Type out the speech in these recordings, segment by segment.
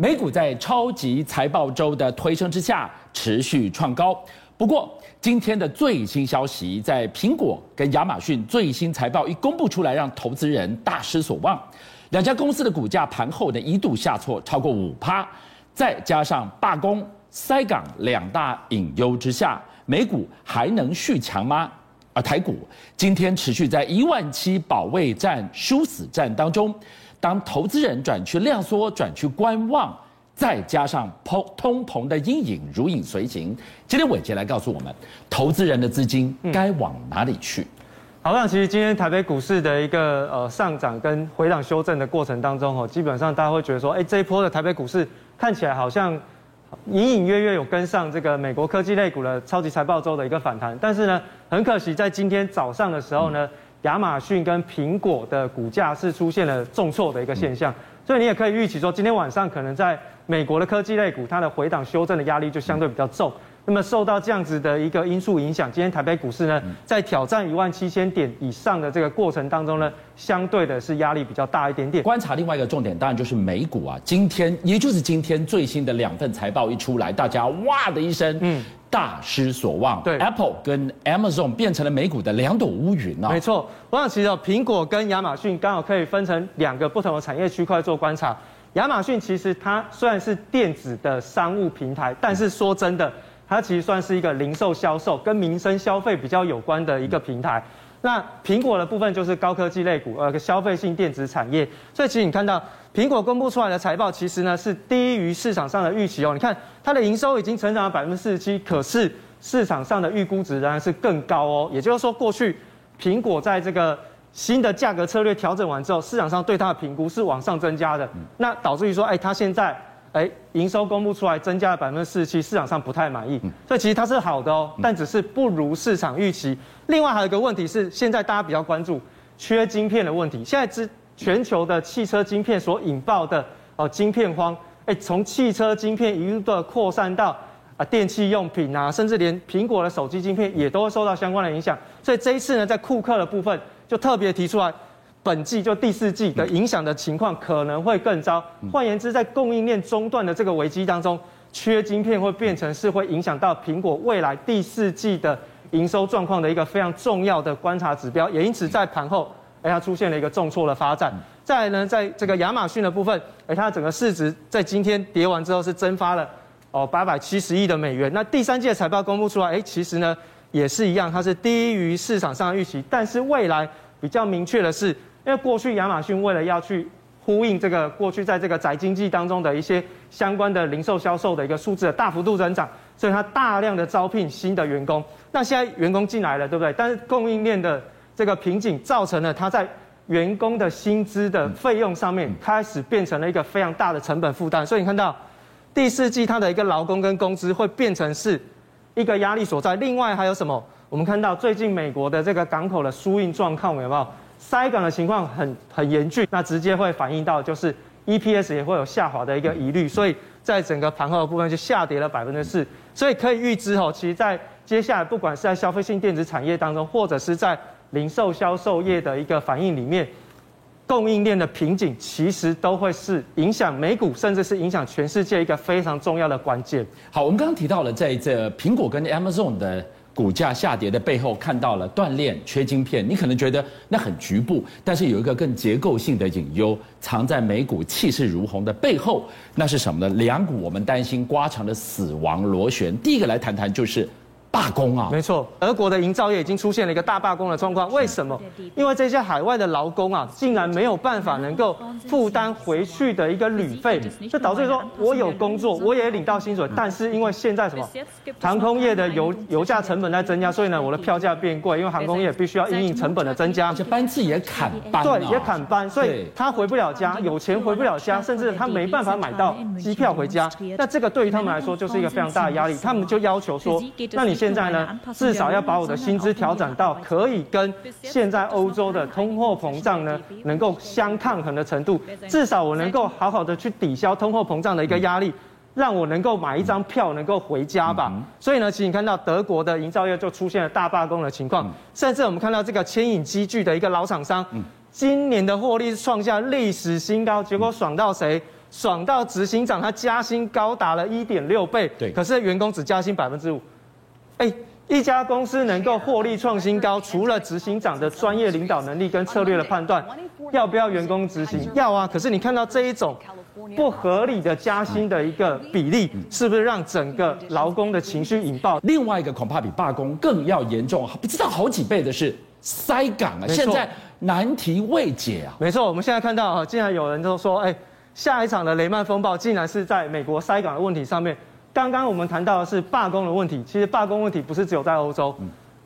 美股在超级财报周的推升之下持续创高。不过，今天的最新消息，在苹果跟亚马逊最新财报一公布出来，让投资人大失所望。两家公司的股价盘后呢一度下挫超过五趴，再加上罢工、塞港两大隐忧之下，美股还能续强吗？而台股今天持续在一万七保卫战、殊死战当中，当投资人转去量缩、转去观望，再加上通通膨的阴影如影随形，今天伟杰来告诉我们，投资人的资金该往哪里去？好，那其实今天台北股市的一个呃上涨跟回档修正的过程当中，哦，基本上大家会觉得说，哎，这一波的台北股市看起来好像隐隐约约有跟上这个美国科技类股的超级财报周的一个反弹，但是呢，很可惜在今天早上的时候呢，亚马逊跟苹果的股价是出现了重挫的一个现象，所以你也可以预期说，今天晚上可能在美国的科技类股它的回档修正的压力就相对比较重。那么受到这样子的一个因素影响，今天台北股市呢，在挑战一万七千点以上的这个过程当中呢，相对的是压力比较大一点点。观察另外一个重点，当然就是美股啊，今天也就是今天最新的两份财报一出来，大家哇的一声，嗯，大失所望。对，Apple 跟 Amazon 变成了美股的两朵乌云啊。没错，我想其实苹果跟亚马逊刚好可以分成两个不同的产业区块做观察。亚马逊其实它虽然是电子的商务平台，但是说真的。它其实算是一个零售销售跟民生消费比较有关的一个平台。那苹果的部分就是高科技类股，呃，消费性电子产业。所以其实你看到苹果公布出来的财报，其实呢是低于市场上的预期哦。你看它的营收已经成长了百分之四十七，可是市场上的预估值仍然是更高哦。也就是说，过去苹果在这个新的价格策略调整完之后，市场上对它的评估是往上增加的，那导致于说，哎，它现在。哎，营收公布出来增加了百分之四十七，市场上不太满意，所以其实它是好的哦，但只是不如市场预期。另外还有一个问题是，现在大家比较关注缺晶片的问题。现在之全球的汽车晶片所引爆的哦晶片荒，哎，从汽车晶片一路的扩散到啊电器用品啊，甚至连苹果的手机晶片也都会受到相关的影响。所以这一次呢，在库克的部分就特别提出来。本季就第四季的影响的情况可能会更糟。换言之，在供应链中断的这个危机当中，缺晶片会变成是会影响到苹果未来第四季的营收状况的一个非常重要的观察指标。也因此，在盘后，哎，它出现了一个重挫的发展。再来呢，在这个亚马逊的部分，哎，它整个市值在今天跌完之后是蒸发了哦八百七十亿的美元。那第三季的财报公布出来，哎，其实呢也是一样，它是低于市场上的预期。但是未来比较明确的是。因为过去亚马逊为了要去呼应这个过去在这个宅经济当中的一些相关的零售销售的一个数字的大幅度增长，所以它大量的招聘新的员工。那现在员工进来了，对不对？但是供应链的这个瓶颈造成了它在员工的薪资的费用上面开始变成了一个非常大的成本负担。所以你看到第四季它的一个劳工跟工资会变成是一个压力所在。另外还有什么？我们看到最近美国的这个港口的输运状况有没有？塞港的情况很很严峻，那直接会反映到就是 EPS 也会有下滑的一个疑虑，所以在整个盘后的部分就下跌了百分之四，所以可以预知哦，其实，在接下来不管是在消费性电子产业当中，或者是在零售销售业的一个反应里面，供应链的瓶颈其实都会是影响美股，甚至是影响全世界一个非常重要的关键。好，我们刚刚提到了在这苹果跟 Amazon 的。股价下跌的背后，看到了锻炼、缺晶片。你可能觉得那很局部，但是有一个更结构性的隐忧藏在美股气势如虹的背后，那是什么呢？两股我们担心蜗成的死亡螺旋。第一个来谈谈就是。罢工啊，没错，俄国的营造业已经出现了一个大罢工的状况。为什么？因为这些海外的劳工啊，竟然没有办法能够负担回去的一个旅费，这导致说，我有工作，我也领到薪水，但是因为现在什么，航空业的油油价成本在增加，所以呢，我的票价变贵，因为航空业必须要因应成本的增加，而且班次也砍班，对，也砍班，所以他回不了家，有钱回不了家，甚至他没办法买到机票回家。那这个对于他们来说就是一个非常大的压力，他们就要求说，那你。现在呢，至少要把我的薪资调整到可以跟现在欧洲的通货膨胀呢能够相抗衡的程度，至少我能够好好的去抵消通货膨胀的一个压力，让我能够买一张票能够回家吧。所以呢，其实你看到德国的营造业就出现了大罢工的情况，甚至我们看到这个牵引机具的一个老厂商，今年的获利创下历史新高，结果爽到谁？爽到执行长他加薪高达了一点六倍，对，可是员工只加薪百分之五，哎。一家公司能够获利创新高，除了执行长的专业领导能力跟策略的判断，要不要员工执行？要啊。可是你看到这一种不合理的加薪的一个比例，是不是让整个劳工的情绪引爆？另外一个恐怕比罢工更要严重，不知道好几倍的是塞港啊，现在难题未解啊。没错，我们现在看到啊，竟然有人都说，哎，下一场的雷曼风暴竟然是在美国塞港的问题上面。刚刚我们谈到的是罢工的问题，其实罢工问题不是只有在欧洲，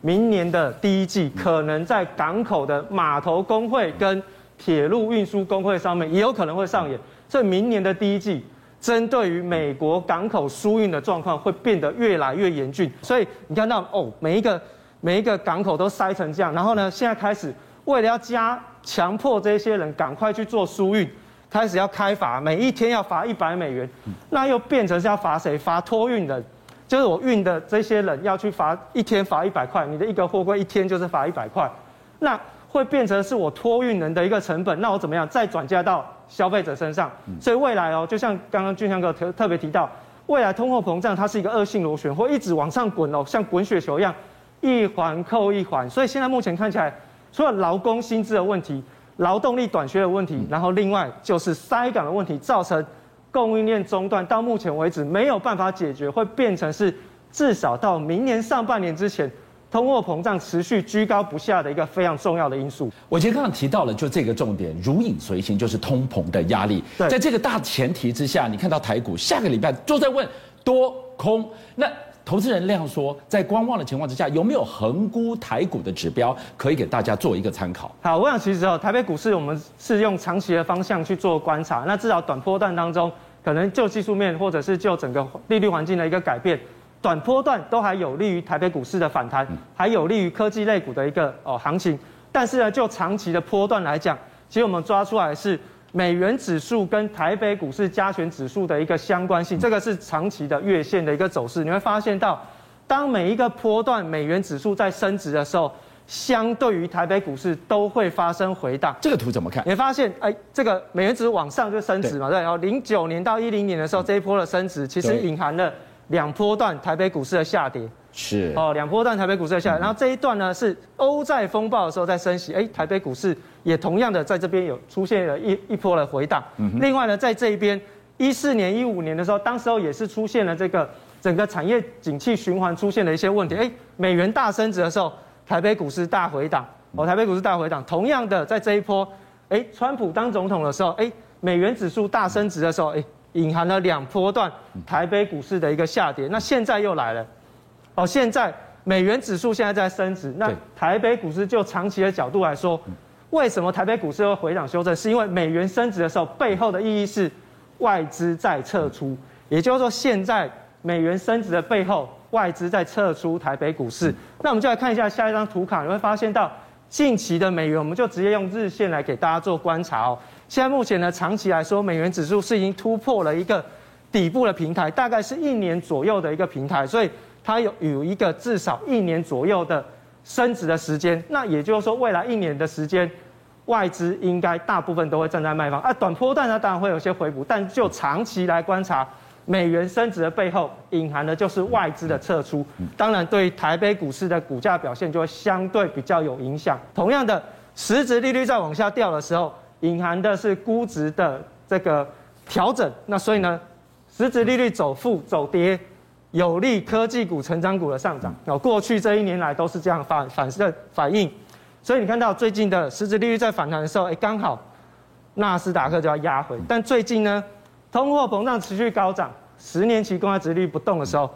明年的第一季可能在港口的码头工会跟铁路运输工会上面也有可能会上演，所以明年的第一季针对于美国港口疏运的状况会变得越来越严峻，所以你看到哦，每一个每一个港口都塞成这样，然后呢，现在开始为了要加强迫这些人赶快去做疏运。开始要开罚，每一天要罚一百美元，那又变成是要罚谁？罚托运人，就是我运的这些人要去罚一天罚一百块，你的一个货柜一天就是罚一百块，那会变成是我托运人的一个成本，那我怎么样再转嫁到消费者身上？所以未来哦，就像刚刚俊相哥特特别提到，未来通货膨胀它是一个恶性螺旋，会一直往上滚哦，像滚雪球一样，一环扣一环。所以现在目前看起来，除了劳工薪资的问题。劳动力短缺的问题，然后另外就是塞港的问题，造成供应链中断，到目前为止没有办法解决，会变成是至少到明年上半年之前，通货膨胀持续居高不下的一个非常重要的因素。我今天刚刚提到了，就这个重点，如影随形，就是通膨的压力。在这个大前提之下，你看到台股下个礼拜就在问多空那。投资人量说，在观望的情况之下，有没有横估台股的指标可以给大家做一个参考？好，我想其实哦，台北股市我们是用长期的方向去做观察，那至少短波段当中，可能就技术面或者是就整个利率环境的一个改变，短波段都还有利于台北股市的反弹，还有利于科技类股的一个哦行情。但是呢，就长期的波段来讲，其实我们抓出来是。美元指数跟台北股市加权指数的一个相关性，这个是长期的月线的一个走势。你会发现到，当每一个波段美元指数在升值的时候，相对于台北股市都会发生回荡。这个图怎么看？你会发现，哎，这个美元指数往上就升值嘛，对。然后零九年到一零年的时候，这一波的升值其实隐含了两波段台北股市的下跌。是哦，两波段台北股市的下跌，然后这一段呢是欧债风暴的时候在升息，哎，台北股市。也同样的在这边有出现了一一波的回档。另外呢，在这一边一四年、一五年的时候，当时候也是出现了这个整个产业景气循环出现了一些问题。哎，美元大升值的时候，台北股市大回档。哦，台北股市大回档。同样的，在这一波，哎，川普当总统的时候，哎，美元指数大升值的时候，哎，隐含了两波段台北股市的一个下跌。那现在又来了。哦，现在美元指数现在在升值，那台北股市就长期的角度来说。为什么台北股市会回档修正？是因为美元升值的时候，背后的意义是外资在撤出。也就是说，现在美元升值的背后，外资在撤出台北股市。那我们就来看一下下一张图卡，你会发现到近期的美元，我们就直接用日线来给大家做观察哦。现在目前呢，长期来说，美元指数是已经突破了一个底部的平台，大概是一年左右的一个平台，所以它有有一个至少一年左右的升值的时间。那也就是说，未来一年的时间。外资应该大部分都会站在卖方啊，短波段呢当然会有些回补，但就长期来观察，美元升值的背后隐含的就是外资的撤出，当然对台北股市的股价表现就会相对比较有影响。同样的，实质利率在往下掉的时候，隐含的是估值的这个调整，那所以呢，实质利率走负走跌，有利科技股、成长股的上涨。那，过去这一年来都是这样反反射反应。所以你看到最近的实质利率在反弹的时候，哎，刚好纳斯达克就要压回。但最近呢，通货膨胀持续高涨，十年期公债殖利率不动的时候，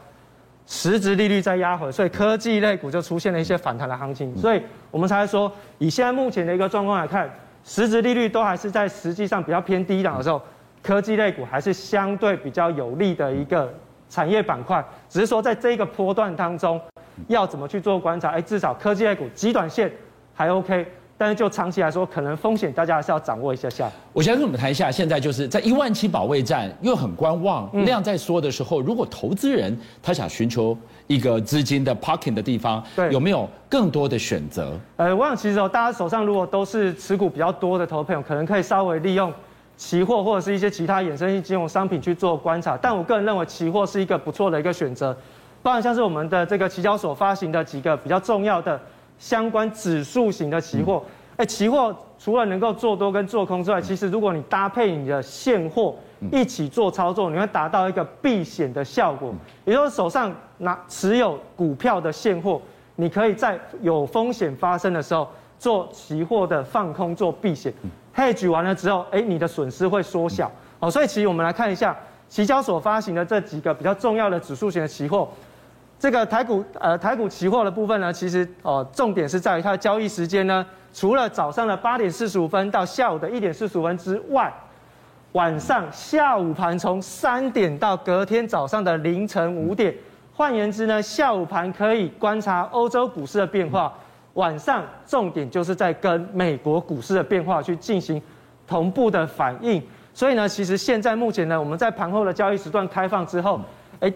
实质利率在压回，所以科技类股就出现了一些反弹的行情。所以我们才说，以现在目前的一个状况来看，实质利率都还是在实际上比较偏低档的时候，科技类股还是相对比较有利的一个产业板块。只是说在这个波段当中，要怎么去做观察？哎，至少科技类股极短线。还 OK，但是就长期来说，可能风险大家还是要掌握一下下。我先跟我们谈一下，现在就是在一万七保卫战又很观望，量在缩的时候，如果投资人他想寻求一个资金的 parking 的地方，对，有没有更多的选择？呃，我想其实哦，大家手上如果都是持股比较多的投朋友，可能可以稍微利用期货或者是一些其他衍生性金融商品去做观察。但我个人认为期货是一个不错的一个选择，包含像是我们的这个期交所发行的几个比较重要的相关指数型的期货。哎，期货除了能够做多跟做空之外，其实如果你搭配你的现货一起做操作，你会达到一个避险的效果。也就是手上拿持有股票的现货，你可以在有风险发生的时候做期货的放空做避险。hedge 完了之后，哎，你的损失会缩小。好，所以其实我们来看一下期交所发行的这几个比较重要的指数型的期货。这个台股呃台股期货的部分呢，其实哦重点是在于它的交易时间呢。除了早上的八点四十五分到下午的一点四十五分之外，晚上下午盘从三点到隔天早上的凌晨五点，换言之呢，下午盘可以观察欧洲股市的变化，晚上重点就是在跟美国股市的变化去进行同步的反应。所以呢，其实现在目前呢，我们在盘后的交易时段开放之后，哎，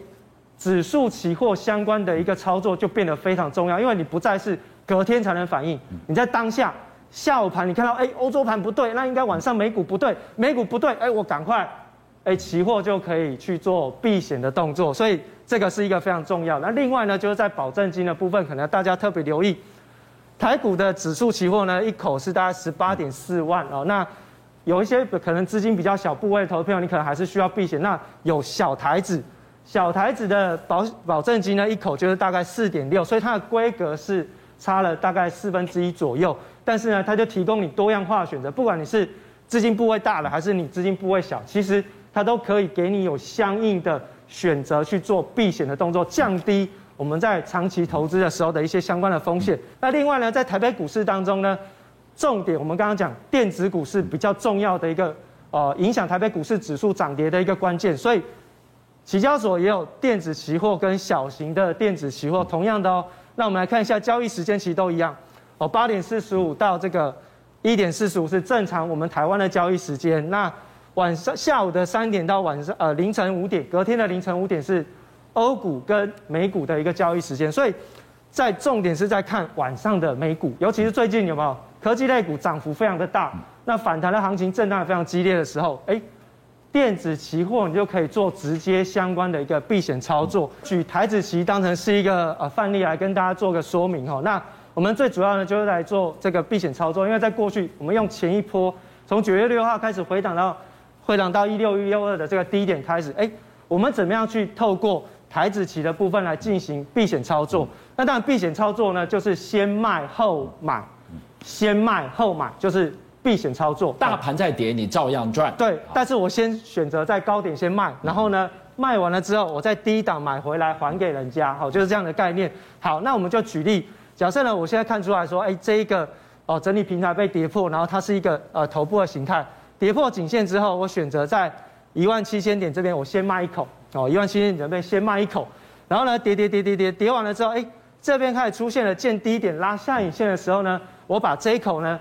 指数期货相关的一个操作就变得非常重要，因为你不再是。隔天才能反应。你在当下下午盘，你看到哎，欧洲盘不对，那应该晚上美股不对，美股不对，哎，我赶快哎，期货就可以去做避险的动作。所以这个是一个非常重要。那另外呢，就是在保证金的部分，可能大家特别留意，台股的指数期货呢，一口是大概十八点四万哦。那有一些可能资金比较小部位的投票，你可能还是需要避险。那有小台子，小台子的保保证金呢，一口就是大概四点六，所以它的规格是。差了大概四分之一左右，但是呢，它就提供你多样化选择，不管你是资金部位大的还是你资金部位小，其实它都可以给你有相应的选择去做避险的动作，降低我们在长期投资的时候的一些相关的风险。那另外呢，在台北股市当中呢，重点我们刚刚讲电子股是比较重要的一个呃影响台北股市指数涨跌的一个关键，所以期交所也有电子期货跟小型的电子期货，同样的哦。那我们来看一下交易时间，其实都一样哦。八点四十五到这个一点四十五是正常我们台湾的交易时间。那晚上下午的三点到晚上呃凌晨五点，隔天的凌晨五点是欧股跟美股的一个交易时间。所以在重点是在看晚上的美股，尤其是最近有没有科技类股涨幅非常的大，那反弹的行情震荡非常激烈的时候，哎。电子期货你就可以做直接相关的一个避险操作，举台子期当成是一个呃范例来跟大家做个说明哈。那我们最主要呢就是来做这个避险操作，因为在过去我们用前一波从九月六号开始回档到回档到一六一六二的这个低点开始，哎，我们怎么样去透过台子期的部分来进行避险操作？那当然避险操作呢就是先卖后买，先卖后买就是。避险操作，大盘在跌，你照样赚。对，但是我先选择在高点先卖，然后呢，卖完了之后，我在低档买回来还给人家，好，就是这样的概念。好，那我们就举例，假设呢，我现在看出来说，哎，这一个哦整理平台被跌破，然后它是一个呃头部的形态，跌破颈线之后，我选择在一万七千点这边，我先卖一口，哦，一万七千点这边先卖一口，然后呢，跌跌跌跌跌，跌完了之后，哎，这边开始出现了见低点拉下影线的时候呢，我把这一口呢。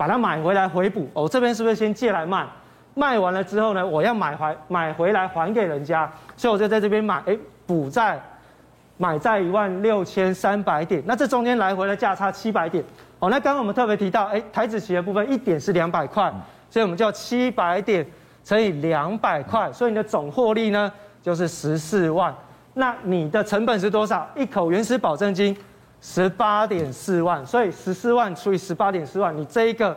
把它买回来回补，我、哦、这边是不是先借来卖？卖完了之后呢，我要买回买回来还给人家，所以我就在这边买，哎，补在买在一万六千三百点，那这中间来回的价差七百点。哦，那刚刚我们特别提到，哎，台子期的部分一点是两百块，所以我们叫七百点乘以两百块，所以你的总获利呢就是十四万。那你的成本是多少？一口原始保证金。十八点四万，所以十四万除以十八点四万，你这一个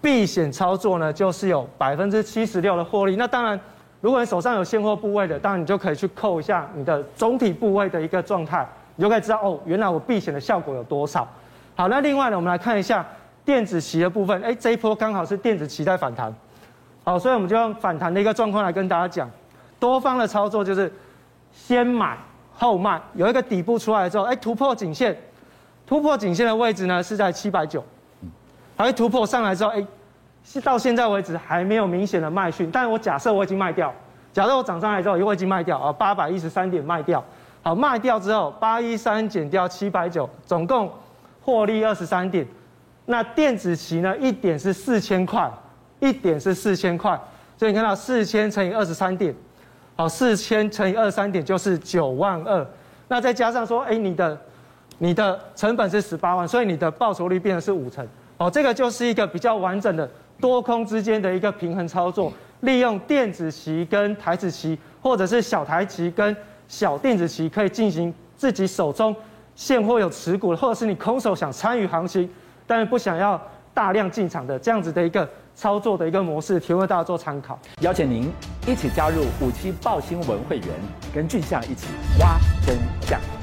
避险操作呢，就是有百分之七十六的获利。那当然，如果你手上有现货部位的，当然你就可以去扣一下你的总体部位的一个状态，你就可以知道哦，原来我避险的效果有多少。好，那另外呢，我们来看一下电子期的部分。哎，这一波刚好是电子期在反弹，好，所以我们就用反弹的一个状况来跟大家讲，多方的操作就是先买。后卖有一个底部出来之后，哎，突破颈线，突破颈线的位置呢是在七百九，还会突破上来之后，哎，是到现在为止还没有明显的卖讯，但是我假设我已经卖掉，假设我涨上来之后，我已经卖掉。啊，八百一十三点卖掉，好，卖掉之后八一三减掉七百九，总共获利二十三点，那电子期呢一点是四千块，一点是四千块，所以你看到四千乘以二十三点。好，四千乘以二三点就是九万二，那再加上说，哎，你的你的成本是十八万，所以你的报酬率变成是五成。哦，这个就是一个比较完整的多空之间的一个平衡操作，利用电子棋跟台子棋，或者是小台棋跟小电子棋，可以进行自己手中现货有持股，或者是你空手想参与行情，但是不想要大量进场的这样子的一个操作的一个模式，提供大家做参考。邀请您一起加入五七报新闻会员，跟俊相一起挖真相。